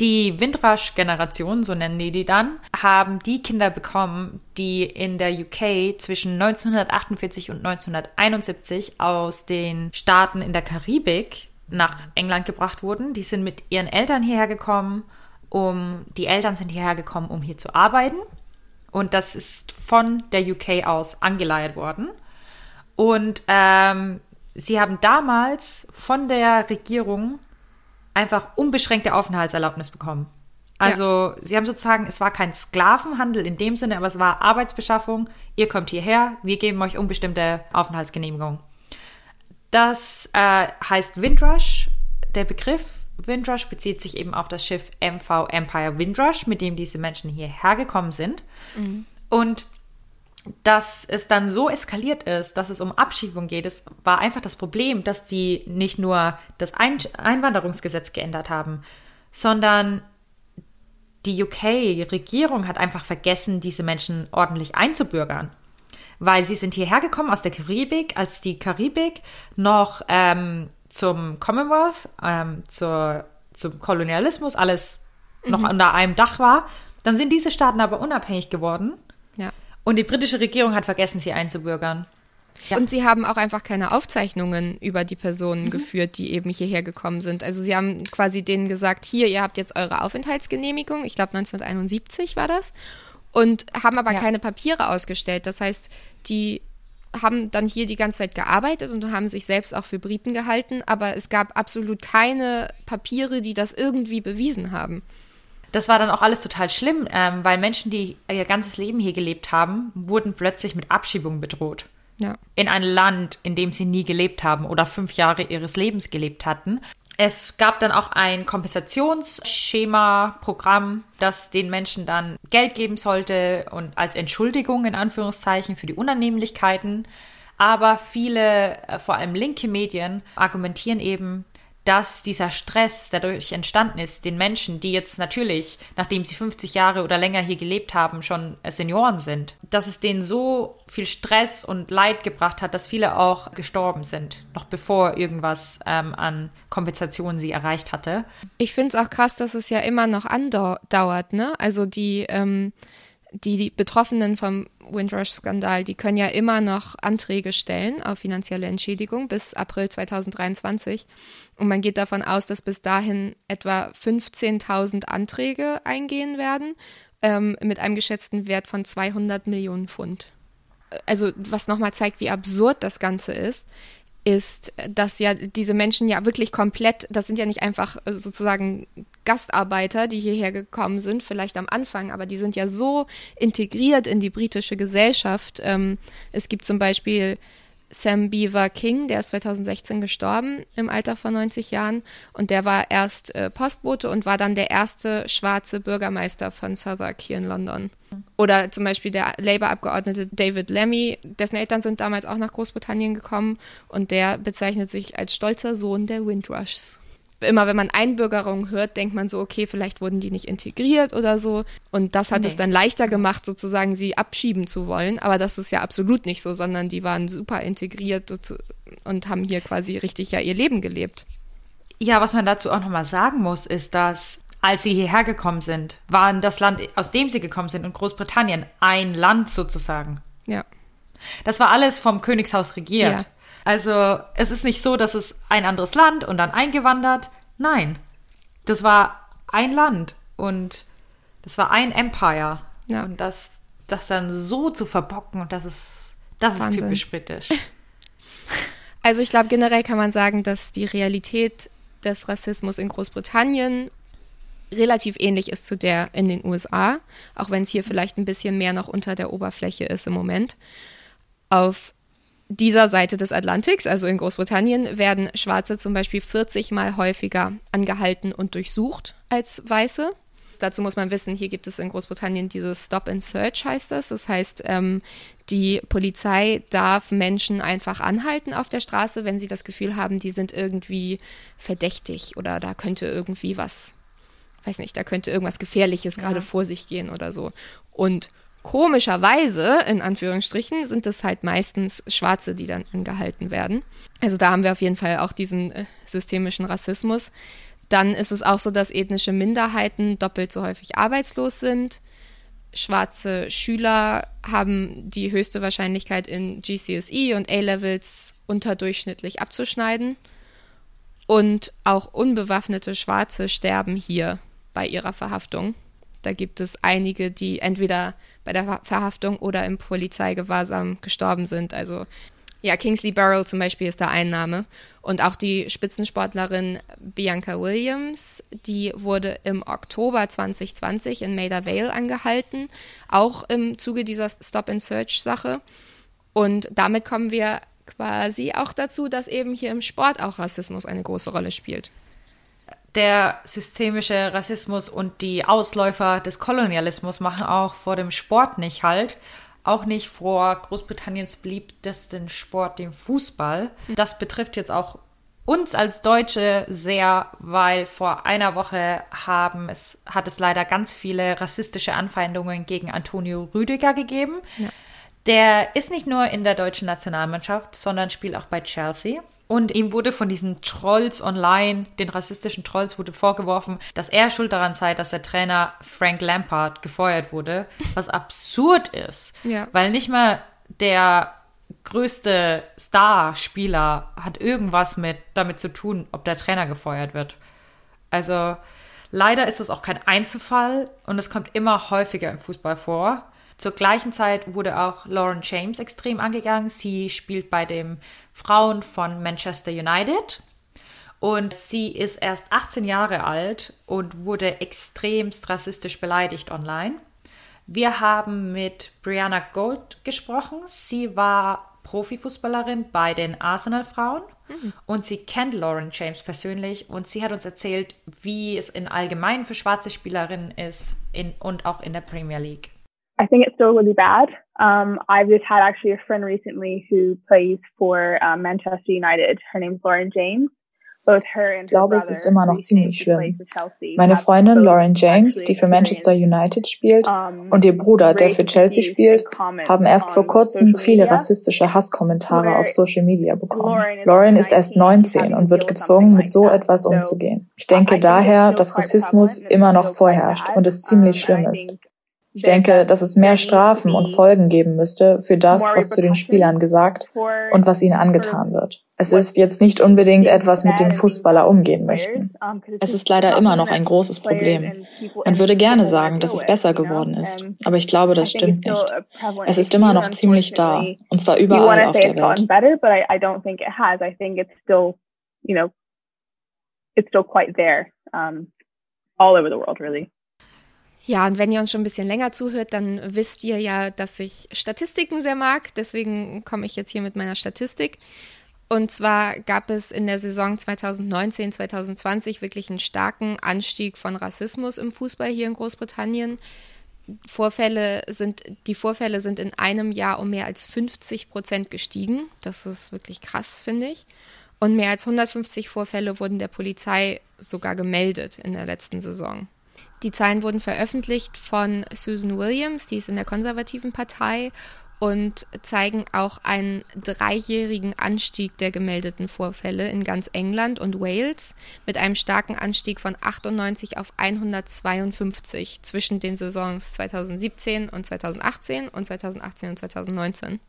die Windrush-Generation, so nennen die die dann, haben die Kinder bekommen, die in der UK zwischen 1948 und 1971 aus den Staaten in der Karibik nach England gebracht wurden. Die sind mit ihren Eltern hierher gekommen, um die Eltern sind hierher gekommen, um hier zu arbeiten. Und das ist von der UK aus angeleiert worden. Und ähm, sie haben damals von der Regierung einfach unbeschränkte Aufenthaltserlaubnis bekommen. Also ja. sie haben sozusagen, es war kein Sklavenhandel in dem Sinne, aber es war Arbeitsbeschaffung. Ihr kommt hierher, wir geben euch unbestimmte Aufenthaltsgenehmigung. Das äh, heißt Windrush. Der Begriff Windrush bezieht sich eben auf das Schiff MV Empire Windrush, mit dem diese Menschen hierher gekommen sind. Mhm. Und dass es dann so eskaliert ist, dass es um Abschiebung geht, es war einfach das Problem, dass die nicht nur das Ein Einwanderungsgesetz geändert haben, sondern die UK-Regierung hat einfach vergessen, diese Menschen ordentlich einzubürgern. Weil sie sind hierher gekommen aus der Karibik, als die Karibik noch ähm, zum Commonwealth, ähm, zur, zum Kolonialismus, alles noch mhm. unter einem Dach war. Dann sind diese Staaten aber unabhängig geworden. Und die britische Regierung hat vergessen, sie einzubürgern. Ja. Und sie haben auch einfach keine Aufzeichnungen über die Personen mhm. geführt, die eben hierher gekommen sind. Also sie haben quasi denen gesagt, hier, ihr habt jetzt eure Aufenthaltsgenehmigung, ich glaube 1971 war das, und haben aber ja. keine Papiere ausgestellt. Das heißt, die haben dann hier die ganze Zeit gearbeitet und haben sich selbst auch für Briten gehalten, aber es gab absolut keine Papiere, die das irgendwie bewiesen haben das war dann auch alles total schlimm, ähm, weil Menschen, die ihr ganzes Leben hier gelebt haben, wurden plötzlich mit Abschiebung bedroht. Ja. In ein Land, in dem sie nie gelebt haben oder fünf Jahre ihres Lebens gelebt hatten. Es gab dann auch ein Kompensationsschema-Programm, das den Menschen dann Geld geben sollte und als Entschuldigung in Anführungszeichen für die Unannehmlichkeiten. Aber viele, äh, vor allem linke Medien, argumentieren eben, dass dieser Stress dadurch entstanden ist, den Menschen, die jetzt natürlich, nachdem sie 50 Jahre oder länger hier gelebt haben, schon Senioren sind, dass es denen so viel Stress und Leid gebracht hat, dass viele auch gestorben sind, noch bevor irgendwas ähm, an Kompensation sie erreicht hatte. Ich finde es auch krass, dass es ja immer noch andauert, ne? Also die, ähm, die, Betroffenen vom Windrush-Skandal, die können ja immer noch Anträge stellen auf finanzielle Entschädigung bis April 2023. Und man geht davon aus, dass bis dahin etwa 15.000 Anträge eingehen werden, ähm, mit einem geschätzten Wert von 200 Millionen Pfund. Also was nochmal zeigt, wie absurd das Ganze ist ist, dass ja diese Menschen ja wirklich komplett, das sind ja nicht einfach sozusagen Gastarbeiter, die hierher gekommen sind, vielleicht am Anfang, aber die sind ja so integriert in die britische Gesellschaft. Ähm, es gibt zum Beispiel Sam Beaver King, der ist 2016 gestorben im Alter von 90 Jahren und der war erst äh, Postbote und war dann der erste schwarze Bürgermeister von Southwark hier in London. Oder zum Beispiel der Labour-Abgeordnete David Lemmy, dessen Eltern sind damals auch nach Großbritannien gekommen und der bezeichnet sich als stolzer Sohn der Windrushs immer wenn man Einbürgerung hört, denkt man so, okay, vielleicht wurden die nicht integriert oder so. Und das hat nee. es dann leichter gemacht, sozusagen sie abschieben zu wollen. Aber das ist ja absolut nicht so, sondern die waren super integriert und haben hier quasi richtig ja ihr Leben gelebt. Ja, was man dazu auch nochmal sagen muss, ist, dass als sie hierher gekommen sind, waren das Land, aus dem sie gekommen sind, und Großbritannien ein Land sozusagen. Ja. Das war alles vom Königshaus regiert. Ja. Also es ist nicht so, dass es ein anderes Land und dann eingewandert. Nein, das war ein Land und das war ein Empire. Ja. Und das, das dann so zu verbocken, das ist, das ist typisch britisch. Also ich glaube, generell kann man sagen, dass die Realität des Rassismus in Großbritannien relativ ähnlich ist zu der in den USA, auch wenn es hier vielleicht ein bisschen mehr noch unter der Oberfläche ist im Moment. Auf dieser Seite des Atlantiks, also in Großbritannien, werden Schwarze zum Beispiel 40 Mal häufiger angehalten und durchsucht als Weiße. Dazu muss man wissen, hier gibt es in Großbritannien dieses Stop and Search, heißt das. Das heißt, ähm, die Polizei darf Menschen einfach anhalten auf der Straße, wenn sie das Gefühl haben, die sind irgendwie verdächtig oder da könnte irgendwie was, weiß nicht, da könnte irgendwas Gefährliches ja. gerade vor sich gehen oder so. Und Komischerweise, in Anführungsstrichen, sind es halt meistens Schwarze, die dann angehalten werden. Also da haben wir auf jeden Fall auch diesen äh, systemischen Rassismus. Dann ist es auch so, dass ethnische Minderheiten doppelt so häufig arbeitslos sind. Schwarze Schüler haben die höchste Wahrscheinlichkeit in GCSE und A-Levels unterdurchschnittlich abzuschneiden. Und auch unbewaffnete Schwarze sterben hier bei ihrer Verhaftung. Da gibt es einige, die entweder bei der Verhaftung oder im Polizeigewahrsam gestorben sind. Also ja, Kingsley Burrell zum Beispiel ist da ein Name. Und auch die Spitzensportlerin Bianca Williams, die wurde im Oktober 2020 in Maida Vale angehalten, auch im Zuge dieser Stop-and-Search-Sache. Und damit kommen wir quasi auch dazu, dass eben hier im Sport auch Rassismus eine große Rolle spielt der systemische Rassismus und die Ausläufer des Kolonialismus machen auch vor dem Sport nicht halt. Auch nicht vor Großbritanniens beliebtesten Sport, dem Fußball. Das betrifft jetzt auch uns als Deutsche sehr, weil vor einer Woche haben es, hat es leider ganz viele rassistische Anfeindungen gegen Antonio Rüdiger gegeben. Ja. Der ist nicht nur in der deutschen Nationalmannschaft, sondern spielt auch bei Chelsea. Und ihm wurde von diesen Trolls online, den rassistischen Trolls, wurde vorgeworfen, dass er schuld daran sei, dass der Trainer Frank Lampard gefeuert wurde, was absurd ist. Ja. Weil nicht mal der größte Starspieler hat irgendwas mit damit zu tun, ob der Trainer gefeuert wird. Also leider ist das auch kein Einzelfall und es kommt immer häufiger im Fußball vor. Zur gleichen Zeit wurde auch Lauren James extrem angegangen. Sie spielt bei den Frauen von Manchester United und sie ist erst 18 Jahre alt und wurde extremst rassistisch beleidigt online. Wir haben mit Brianna Gold gesprochen. Sie war Profifußballerin bei den Arsenal-Frauen mhm. und sie kennt Lauren James persönlich und sie hat uns erzählt, wie es in allgemein für schwarze Spielerinnen ist in, und auch in der Premier League. I think it's still really bad. Um, I've just had actually a friend recently who plays for um, Manchester United. Her name's Lauren James. Ich glaube, es ist immer noch ziemlich schlimm. Meine Freundin Lauren James, die für Manchester United spielt, und ihr Bruder, der für Chelsea spielt, haben erst vor kurzem viele rassistische Hasskommentare auf Social Media bekommen. Lauren ist erst 19 und wird gezwungen, mit so etwas umzugehen. Ich denke daher, dass Rassismus immer noch vorherrscht und es ziemlich schlimm ist. Ich denke, dass es mehr Strafen und Folgen geben müsste für das, was zu den Spielern gesagt und was ihnen angetan wird. Es ist jetzt nicht unbedingt etwas, mit dem Fußballer umgehen möchten. Es ist leider immer noch ein großes Problem. Man würde gerne sagen, dass es besser geworden ist, aber ich glaube, das stimmt nicht. Es ist immer noch ziemlich da, und zwar überall auf der Welt. Ja, und wenn ihr uns schon ein bisschen länger zuhört, dann wisst ihr ja, dass ich Statistiken sehr mag. Deswegen komme ich jetzt hier mit meiner Statistik. Und zwar gab es in der Saison 2019, 2020 wirklich einen starken Anstieg von Rassismus im Fußball hier in Großbritannien. Vorfälle sind, die Vorfälle sind in einem Jahr um mehr als 50 Prozent gestiegen. Das ist wirklich krass, finde ich. Und mehr als 150 Vorfälle wurden der Polizei sogar gemeldet in der letzten Saison. Die Zahlen wurden veröffentlicht von Susan Williams, die ist in der konservativen Partei und zeigen auch einen dreijährigen Anstieg der gemeldeten Vorfälle in ganz England und Wales mit einem starken Anstieg von 98 auf 152 zwischen den Saisons 2017 und 2018 und 2018 und 2019.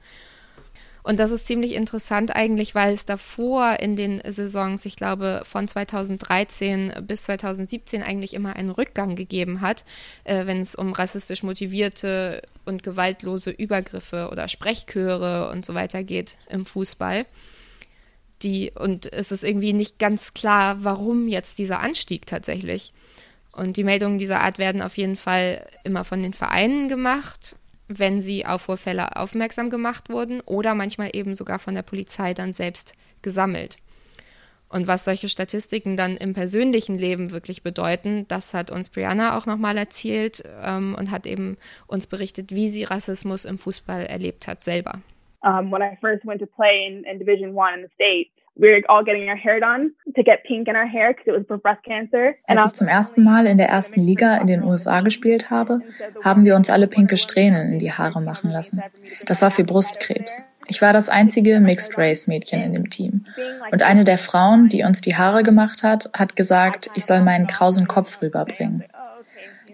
Und das ist ziemlich interessant eigentlich, weil es davor in den Saisons, ich glaube von 2013 bis 2017 eigentlich immer einen Rückgang gegeben hat, äh, wenn es um rassistisch motivierte und gewaltlose Übergriffe oder Sprechchöre und so weiter geht im Fußball. Die, und es ist irgendwie nicht ganz klar, warum jetzt dieser Anstieg tatsächlich. Und die Meldungen dieser Art werden auf jeden Fall immer von den Vereinen gemacht wenn sie auf Vorfälle aufmerksam gemacht wurden oder manchmal eben sogar von der Polizei dann selbst gesammelt. Und was solche Statistiken dann im persönlichen Leben wirklich bedeuten, das hat uns Brianna auch nochmal erzählt ähm, und hat eben uns berichtet, wie sie Rassismus im Fußball erlebt hat selber. Um, when I first went to play in, in Division One in the States, we were all getting our hair done to get pink in our hair because it was for breast cancer. Als ich zum ersten Mal in der ersten Liga in den USA gespielt habe, haben wir uns alle pinke Strähnen in die Haare machen lassen. Das war für Brustkrebs. Ich war das einzige Mixed Race Mädchen in dem Team. Und eine der Frauen, die uns die Haare gemacht hat, hat gesagt, ich soll meinen krausen Kopf rüberbringen.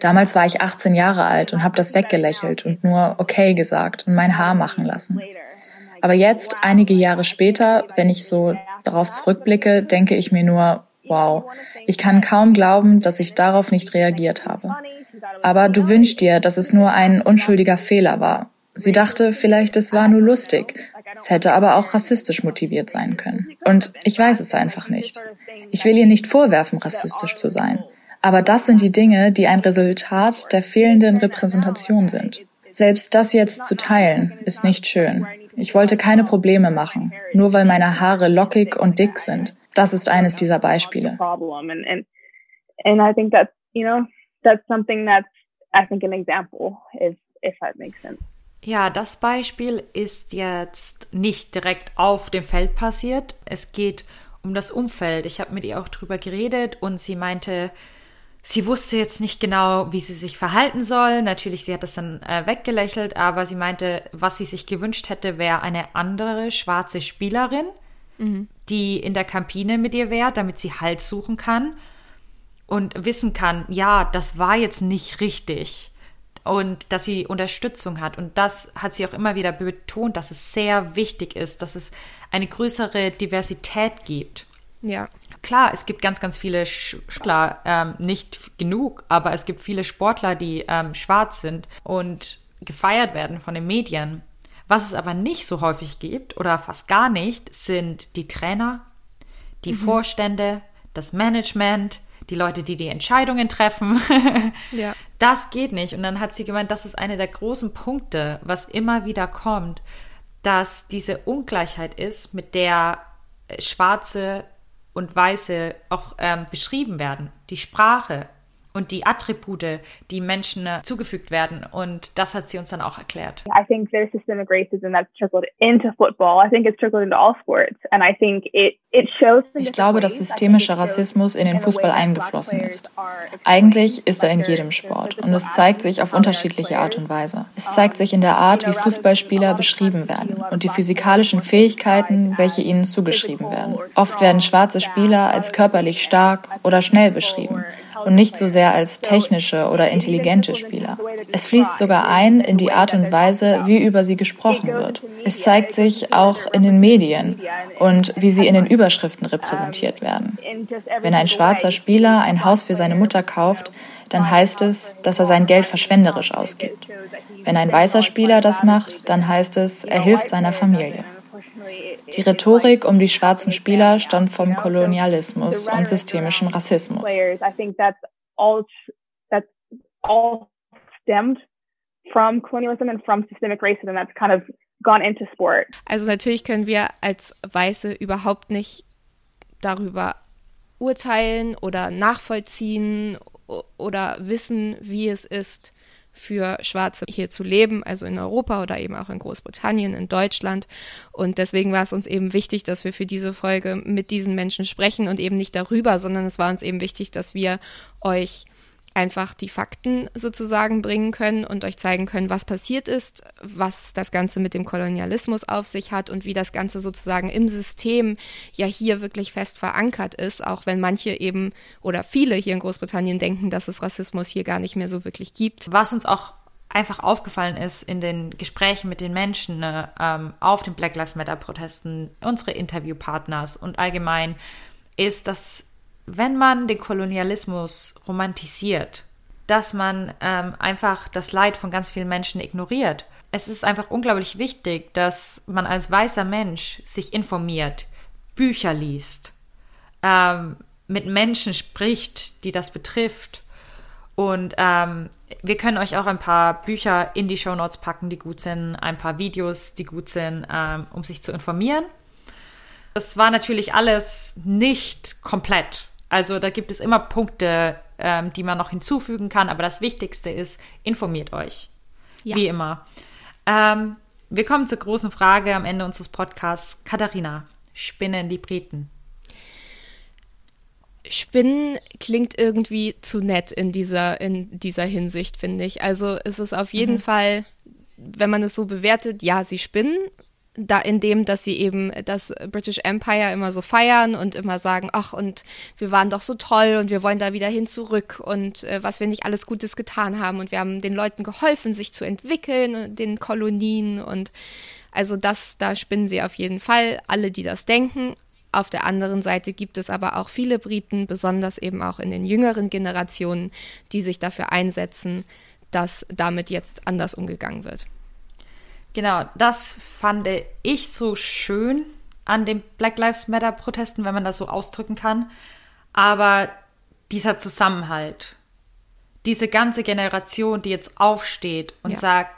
Damals war ich 18 Jahre alt und habe das weggelächelt und nur okay gesagt und mein Haar machen lassen. Aber jetzt, einige Jahre später, wenn ich so darauf zurückblicke, denke ich mir nur, wow, ich kann kaum glauben, dass ich darauf nicht reagiert habe. Aber du wünschst dir, dass es nur ein unschuldiger Fehler war. Sie dachte vielleicht, es war nur lustig. Es hätte aber auch rassistisch motiviert sein können. Und ich weiß es einfach nicht. Ich will ihr nicht vorwerfen, rassistisch zu sein. Aber das sind die Dinge, die ein Resultat der fehlenden Repräsentation sind. Selbst das jetzt zu teilen, ist nicht schön. Ich wollte keine Probleme machen, nur weil meine Haare lockig und dick sind. Das ist eines dieser Beispiele. And I think that's, you know, that's something that's, I think, an example, if, if that makes sense. Ja, das Beispiel ist jetzt nicht direkt auf dem Feld passiert. Es geht um das Umfeld. Ich habe mit ihr auch drüber geredet und sie meinte, Sie wusste jetzt nicht genau, wie sie sich verhalten soll. Natürlich, sie hat das dann äh, weggelächelt, aber sie meinte, was sie sich gewünscht hätte, wäre eine andere schwarze Spielerin, mhm. die in der Kampine mit ihr wäre, damit sie Halt suchen kann und wissen kann, ja, das war jetzt nicht richtig und dass sie Unterstützung hat. Und das hat sie auch immer wieder betont, dass es sehr wichtig ist, dass es eine größere Diversität gibt. Ja. Klar, es gibt ganz, ganz viele Sportler, ähm, nicht genug, aber es gibt viele Sportler, die ähm, schwarz sind und gefeiert werden von den Medien. Was es aber nicht so häufig gibt oder fast gar nicht, sind die Trainer, die mhm. Vorstände, das Management, die Leute, die die Entscheidungen treffen. ja. Das geht nicht. Und dann hat sie gemeint, das ist einer der großen Punkte, was immer wieder kommt, dass diese Ungleichheit ist, mit der Schwarze und Weiße auch ähm, beschrieben werden. Die Sprache, und die Attribute, die Menschen äh, zugefügt werden. Und das hat sie uns dann auch erklärt. I think there's systemic racism that's trickled into football. I think it's trickled into all sports. And I think it, it shows ich glaube, dass systemischer Rassismus in den Fußball eingeflossen ist. Eigentlich ist er in jedem Sport. Und es zeigt sich auf unterschiedliche Art und Weise. Es zeigt sich in der Art, wie Fußballspieler beschrieben werden und die physikalischen Fähigkeiten, welche ihnen zugeschrieben werden. Oft werden schwarze Spieler als körperlich stark oder schnell beschrieben und nicht so sehr als technische oder intelligente Spieler. Es fließt sogar ein in die Art und Weise, wie über sie gesprochen wird. Es zeigt sich auch in den Medien und wie sie in den Überschriften repräsentiert werden. Wenn ein schwarzer Spieler ein Haus für seine Mutter kauft, dann heißt es, dass er sein Geld verschwenderisch ausgibt. Wenn ein weißer Spieler das macht, dann heißt es, er hilft seiner Familie. Die Rhetorik um die schwarzen Spieler stammt vom Kolonialismus und systemischen Rassismus. Also natürlich können wir als Weiße überhaupt nicht darüber urteilen oder nachvollziehen oder wissen, wie es ist, für Schwarze hier zu leben, also in Europa oder eben auch in Großbritannien, in Deutschland. Und deswegen war es uns eben wichtig, dass wir für diese Folge mit diesen Menschen sprechen und eben nicht darüber, sondern es war uns eben wichtig, dass wir euch einfach die Fakten sozusagen bringen können und euch zeigen können, was passiert ist, was das Ganze mit dem Kolonialismus auf sich hat und wie das Ganze sozusagen im System ja hier wirklich fest verankert ist, auch wenn manche eben oder viele hier in Großbritannien denken, dass es Rassismus hier gar nicht mehr so wirklich gibt. Was uns auch einfach aufgefallen ist in den Gesprächen mit den Menschen ne, ähm, auf den Black Lives Matter Protesten, unsere Interviewpartners und allgemein, ist, dass wenn man den Kolonialismus romantisiert, dass man ähm, einfach das Leid von ganz vielen Menschen ignoriert. Es ist einfach unglaublich wichtig, dass man als weißer Mensch sich informiert, Bücher liest, ähm, mit Menschen spricht, die das betrifft. Und ähm, wir können euch auch ein paar Bücher in die Show Notes packen, die gut sind, ein paar Videos, die gut sind, ähm, um sich zu informieren. Das war natürlich alles nicht komplett. Also da gibt es immer Punkte, ähm, die man noch hinzufügen kann, aber das Wichtigste ist, informiert euch. Ja. Wie immer. Ähm, wir kommen zur großen Frage am Ende unseres Podcasts. Katharina, spinnen die Briten? Spinnen klingt irgendwie zu nett in dieser, in dieser Hinsicht, finde ich. Also es ist auf jeden mhm. Fall, wenn man es so bewertet, ja, sie spinnen, da in dem, dass sie eben das British Empire immer so feiern und immer sagen, ach und wir waren doch so toll und wir wollen da wieder hin zurück und äh, was wir nicht alles Gutes getan haben und wir haben den Leuten geholfen, sich zu entwickeln, den Kolonien und also das, da spinnen sie auf jeden Fall, alle, die das denken. Auf der anderen Seite gibt es aber auch viele Briten, besonders eben auch in den jüngeren Generationen, die sich dafür einsetzen, dass damit jetzt anders umgegangen wird. Genau, das fand ich so schön an den Black Lives Matter Protesten, wenn man das so ausdrücken kann. Aber dieser Zusammenhalt, diese ganze Generation, die jetzt aufsteht und ja. sagt,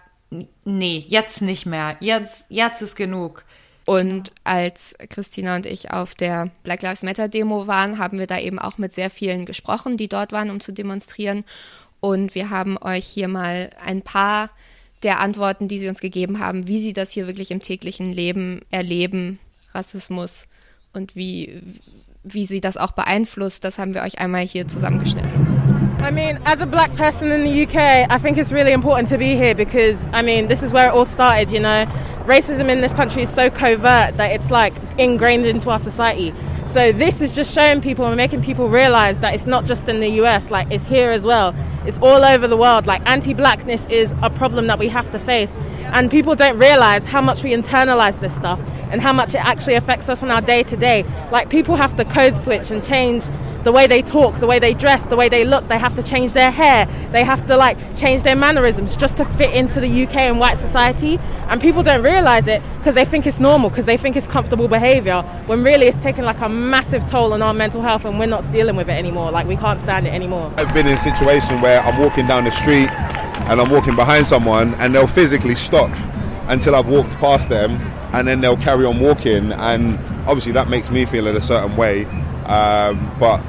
nee, jetzt nicht mehr, jetzt, jetzt ist genug. Und als Christina und ich auf der Black Lives Matter Demo waren, haben wir da eben auch mit sehr vielen gesprochen, die dort waren, um zu demonstrieren. Und wir haben euch hier mal ein paar der Antworten, die sie uns gegeben haben, wie sie das hier wirklich im täglichen Leben erleben, Rassismus und wie, wie sie das auch beeinflusst, das haben wir euch einmal hier zusammengeschnitten. I mean, as a black person in the UK, I think it's really important to be here because, I mean, this is where it all started, you know. Racism in this country is so covert that it's like ingrained into our society. So this is just showing people and making people realize that it's not just in the US, like it's here as well. It's all over the world. Like anti-blackness is a problem that we have to face. And people don't realize how much we internalize this stuff and how much it actually affects us on our day to day. Like people have to code switch and change the way they talk, the way they dress, the way they look. They have to change their hair. They have to like change their mannerisms just to fit into the UK and white society. And people don't realize it because they think it's normal, because they think it's comfortable behavior, when really it's taking like a massive toll on our mental health and we're not dealing with it anymore. Like we can't stand it anymore. I've been in a situation where I'm walking down the street and I'm walking behind someone and they'll physically stop until I've walked past them and then they'll carry on walking and obviously that makes me feel in a certain way um, but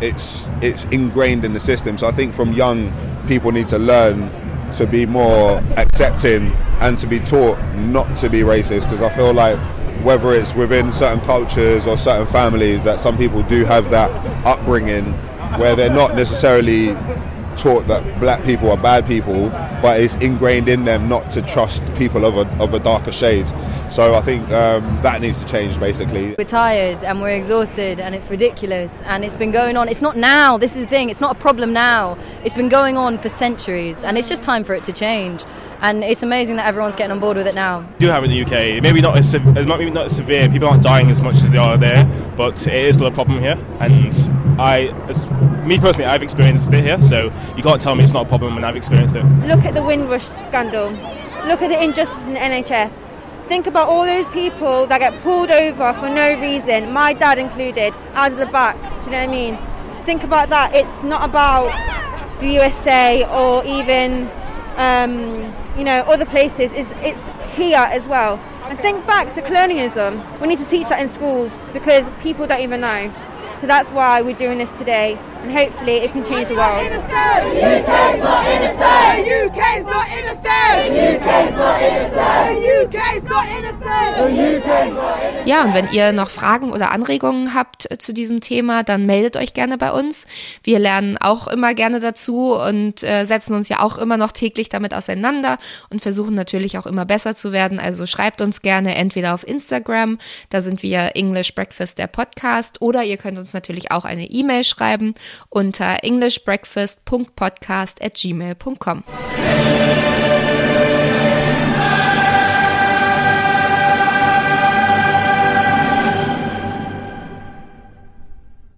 it's it's ingrained in the system. So I think from young people need to learn to be more accepting and to be taught not to be racist because I feel like whether it's within certain cultures or certain families that some people do have that upbringing where they're not necessarily taught that black people are bad people, but it's ingrained in them not to trust people of a, of a darker shade. So I think um, that needs to change basically. We're tired and we're exhausted and it's ridiculous and it's been going on. It's not now, this is the thing, it's not a problem now. It's been going on for centuries and it's just time for it to change. And it's amazing that everyone's getting on board with it now. We do have it in the UK. Maybe not as maybe not as severe. People aren't dying as much as they are there, but it is still a problem here. And I, as me personally, I've experienced it here, so you can't tell me it's not a problem when I've experienced it. Look at the Windrush scandal. Look at the injustice in the NHS. Think about all those people that get pulled over for no reason, my dad included, out of the back. Do you know what I mean? Think about that. It's not about the USA or even, um, you know, other places. It's, it's here as well. And think back to colonialism. We need to teach that in schools because people don't even know. So that's why we're doing this today, and hopefully it can change the world. UK's not innocent! UK's not innocent! Ja, und wenn ihr noch Fragen oder Anregungen habt zu diesem Thema, dann meldet euch gerne bei uns. Wir lernen auch immer gerne dazu und äh, setzen uns ja auch immer noch täglich damit auseinander und versuchen natürlich auch immer besser zu werden. Also schreibt uns gerne entweder auf Instagram, da sind wir English Breakfast der Podcast, oder ihr könnt uns natürlich auch eine E-Mail schreiben unter englishbreakfast.podcast at gmail.com.